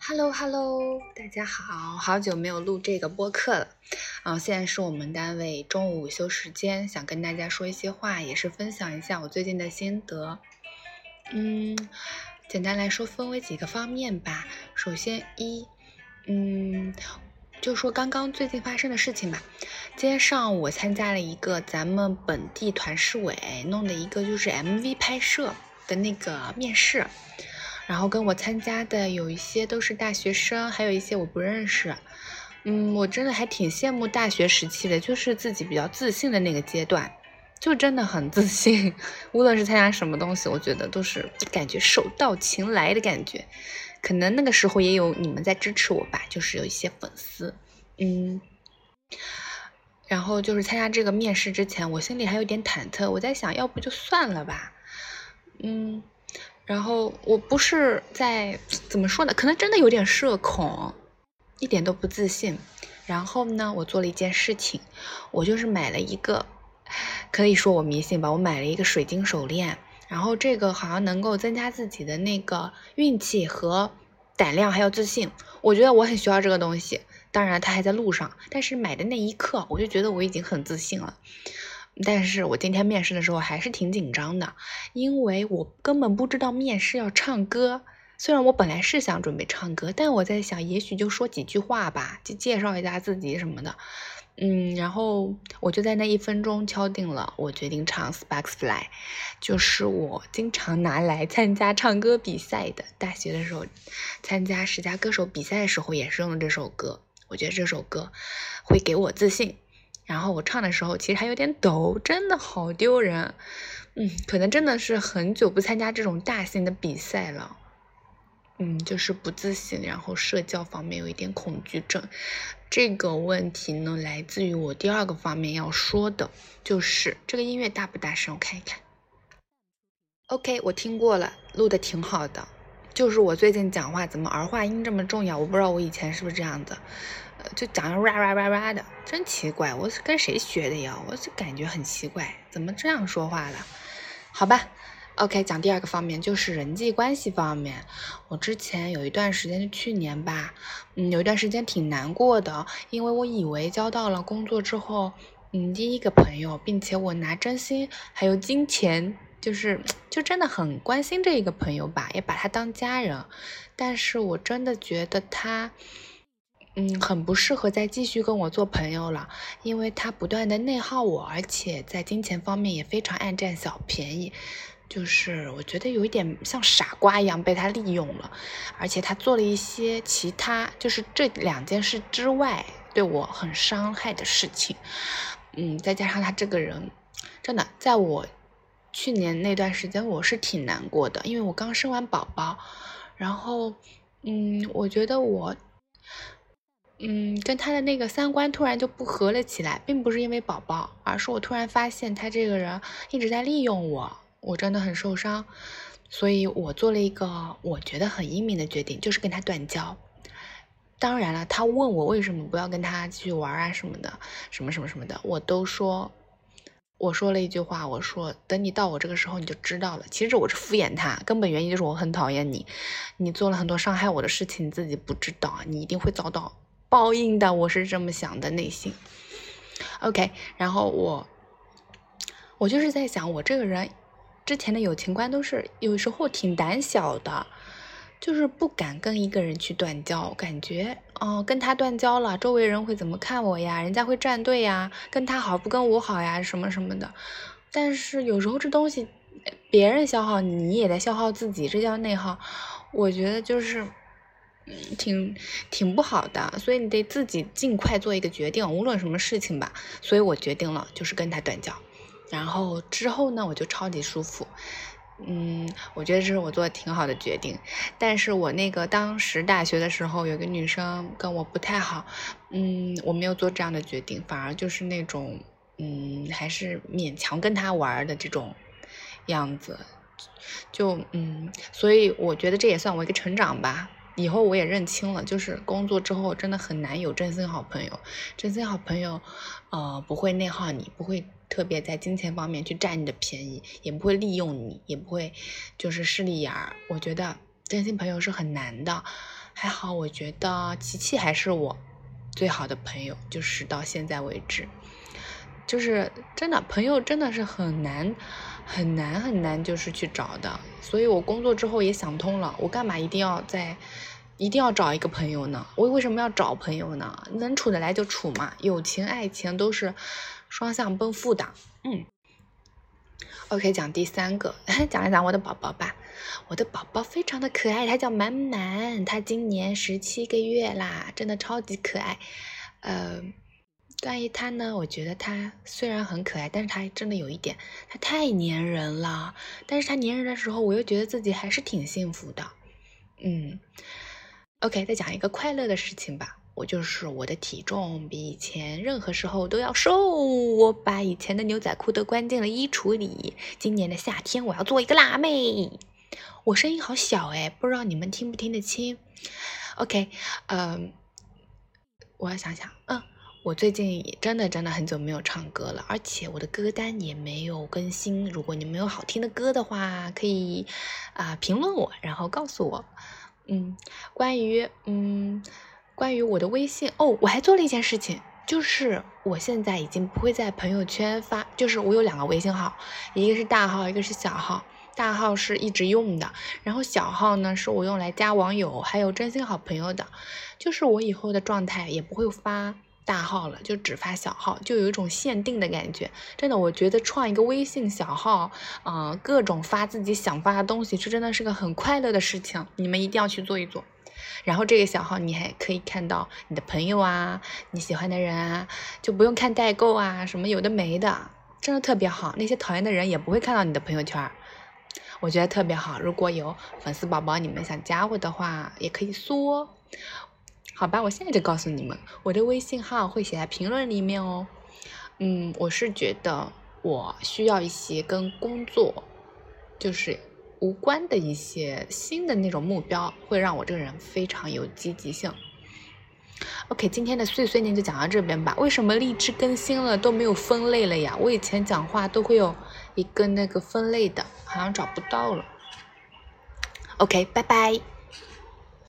Hello Hello，大家好，好久没有录这个播客了。啊，现在是我们单位中午午休时间，想跟大家说一些话，也是分享一下我最近的心得。嗯，简单来说，分为几个方面吧。首先一，嗯。就说刚刚最近发生的事情吧。今天上午我参加了一个咱们本地团市委弄的一个就是 MV 拍摄的那个面试，然后跟我参加的有一些都是大学生，还有一些我不认识。嗯，我真的还挺羡慕大学时期的，就是自己比较自信的那个阶段，就真的很自信。无论是参加什么东西，我觉得都是感觉手到擒来的感觉。可能那个时候也有你们在支持我吧，就是有一些粉丝，嗯，然后就是参加这个面试之前，我心里还有点忐忑，我在想要不就算了吧，嗯，然后我不是在怎么说呢，可能真的有点社恐，一点都不自信。然后呢，我做了一件事情，我就是买了一个，可以说我迷信吧，我买了一个水晶手链。然后这个好像能够增加自己的那个运气和胆量，还有自信。我觉得我很需要这个东西。当然，它还在路上。但是买的那一刻，我就觉得我已经很自信了。但是我今天面试的时候还是挺紧张的，因为我根本不知道面试要唱歌。虽然我本来是想准备唱歌，但我在想，也许就说几句话吧，就介绍一下自己什么的。嗯，然后我就在那一分钟敲定了，我决定唱《Sparks Fly》，就是我经常拿来参加唱歌比赛的。大学的时候参加十佳歌手比赛的时候也是用的这首歌，我觉得这首歌会给我自信。然后我唱的时候其实还有点抖，真的好丢人。嗯，可能真的是很久不参加这种大型的比赛了。嗯，就是不自信，然后社交方面有一点恐惧症。这个问题呢，来自于我第二个方面要说的，就是这个音乐大不大声？我看一看。OK，我听过了，录的挺好的。就是我最近讲话怎么儿化音这么重要？我不知道我以前是不是这样子，呃，就讲的哇哇哇哇的，真奇怪。我是跟谁学的呀？我就感觉很奇怪，怎么这样说话了？好吧。OK，讲第二个方面就是人际关系方面。我之前有一段时间，就去年吧，嗯，有一段时间挺难过的，因为我以为交到了工作之后，嗯，第一个朋友，并且我拿真心还有金钱，就是就真的很关心这一个朋友吧，也把他当家人。但是我真的觉得他，嗯，很不适合再继续跟我做朋友了，因为他不断的内耗我，而且在金钱方面也非常爱占小便宜。就是我觉得有一点像傻瓜一样被他利用了，而且他做了一些其他，就是这两件事之外对我很伤害的事情。嗯，再加上他这个人，真的在我去年那段时间我是挺难过的，因为我刚生完宝宝，然后嗯，我觉得我嗯跟他的那个三观突然就不合了起来，并不是因为宝宝，而是我突然发现他这个人一直在利用我。我真的很受伤，所以我做了一个我觉得很英明的决定，就是跟他断交。当然了，他问我为什么不要跟他继续玩啊什么的，什么什么什么的，我都说，我说了一句话，我说等你到我这个时候你就知道了。其实我是敷衍他，根本原因就是我很讨厌你，你做了很多伤害我的事情，你自己不知道，你一定会遭到报应的。我是这么想的，内心。OK，然后我，我就是在想，我这个人。之前的友情观都是有时候挺胆小的，就是不敢跟一个人去断交，感觉哦跟他断交了，周围人会怎么看我呀？人家会站队呀，跟他好不跟我好呀，什么什么的。但是有时候这东西，别人消耗你，也在消耗自己，这叫内耗。我觉得就是挺挺不好的，所以你得自己尽快做一个决定，无论什么事情吧。所以我决定了，就是跟他断交。然后之后呢，我就超级舒服，嗯，我觉得这是我做的挺好的决定。但是我那个当时大学的时候，有个女生跟我不太好，嗯，我没有做这样的决定，反而就是那种，嗯，还是勉强跟她玩的这种样子，就嗯，所以我觉得这也算我一个成长吧。以后我也认清了，就是工作之后真的很难有真心好朋友，真心好朋友，呃，不会内耗你，不会。特别在金钱方面去占你的便宜，也不会利用你，也不会就是势利眼儿。我觉得真心朋友是很难的。还好，我觉得琪琪还是我最好的朋友，就是到现在为止，就是真的朋友真的是很难很难很难，就是去找的。所以我工作之后也想通了，我干嘛一定要在一定要找一个朋友呢？我为什么要找朋友呢？能处得来就处嘛，友情爱情都是双向奔赴的。嗯，OK，讲第三个，讲一讲我的宝宝吧。我的宝宝非常的可爱，他叫满满，他今年十七个月啦，真的超级可爱。呃，关于他呢，我觉得他虽然很可爱，但是他真的有一点，他太粘人了。但是他粘人的时候，我又觉得自己还是挺幸福的。嗯，OK，再讲一个快乐的事情吧。我就是我的体重比以前任何时候都要瘦，我把以前的牛仔裤都关进了衣橱里。今年的夏天，我要做一个辣妹。我声音好小哎，不知道你们听不听得清？OK，嗯，我要想想，嗯，我最近真的真的很久没有唱歌了，而且我的歌单也没有更新。如果你们有好听的歌的话，可以啊评论我，然后告诉我。嗯，关于嗯关于我的微信哦，我还做了一件事情，就是我现在已经不会在朋友圈发，就是我有两个微信号，一个是大号，一个是小号。大号是一直用的，然后小号呢是我用来加网友还有真心好朋友的，就是我以后的状态也不会发大号了，就只发小号，就有一种限定的感觉。真的，我觉得创一个微信小号，嗯，各种发自己想发的东西，这真的是个很快乐的事情，你们一定要去做一做。然后这个小号你还可以看到你的朋友啊，你喜欢的人啊，就不用看代购啊，什么有的没的，真的特别好。那些讨厌的人也不会看到你的朋友圈。我觉得特别好，如果有粉丝宝宝，你们想加我的话，也可以说，好吧，我现在就告诉你们，我的微信号会写在评论里面哦。嗯，我是觉得我需要一些跟工作就是无关的一些新的那种目标，会让我这个人非常有积极性。OK，今天的碎碎念就讲到这边吧。为什么荔枝更新了都没有分类了呀？我以前讲话都会有一个那个分类的，好像找不到了。OK，拜拜。